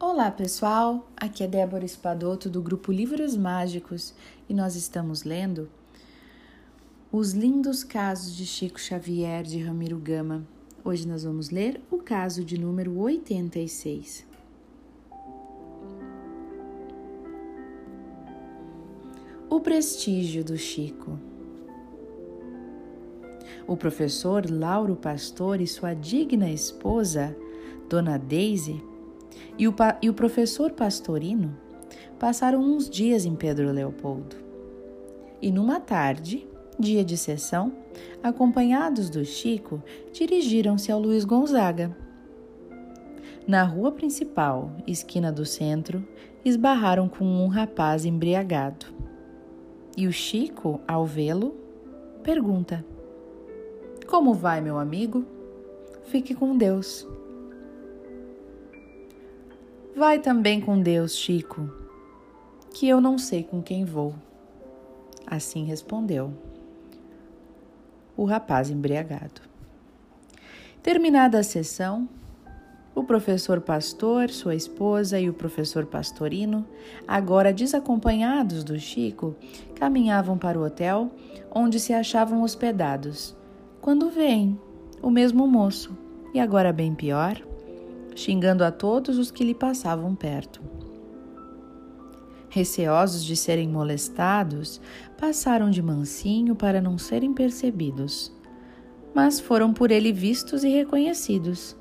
Olá pessoal, aqui é Débora Espadoto do grupo Livros Mágicos e nós estamos lendo Os Lindos Casos de Chico Xavier de Ramiro Gama. Hoje nós vamos ler o caso de número 86. O prestígio do Chico. O professor Lauro Pastor e sua digna esposa, Dona Daisy, e o, e o professor Pastorino passaram uns dias em Pedro Leopoldo. E numa tarde, dia de sessão, acompanhados do Chico, dirigiram-se ao Luiz Gonzaga. Na rua principal, esquina do centro, esbarraram com um rapaz embriagado. E o Chico, ao vê-lo, pergunta: Como vai, meu amigo? Fique com Deus. Vai também com Deus, Chico, que eu não sei com quem vou. Assim respondeu o rapaz embriagado. Terminada a sessão, o professor Pastor, sua esposa e o professor Pastorino, agora desacompanhados do Chico, caminhavam para o hotel onde se achavam hospedados, quando vem o mesmo moço, e agora bem pior, xingando a todos os que lhe passavam perto. Receosos de serem molestados, passaram de mansinho para não serem percebidos, mas foram por ele vistos e reconhecidos.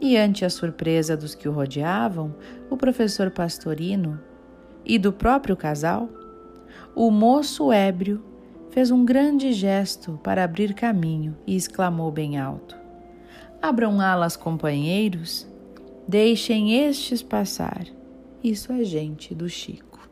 E ante a surpresa dos que o rodeavam, o professor Pastorino e do próprio casal, o moço ébrio fez um grande gesto para abrir caminho e exclamou bem alto: Abram alas, companheiros, deixem estes passar. Isso é gente do Chico.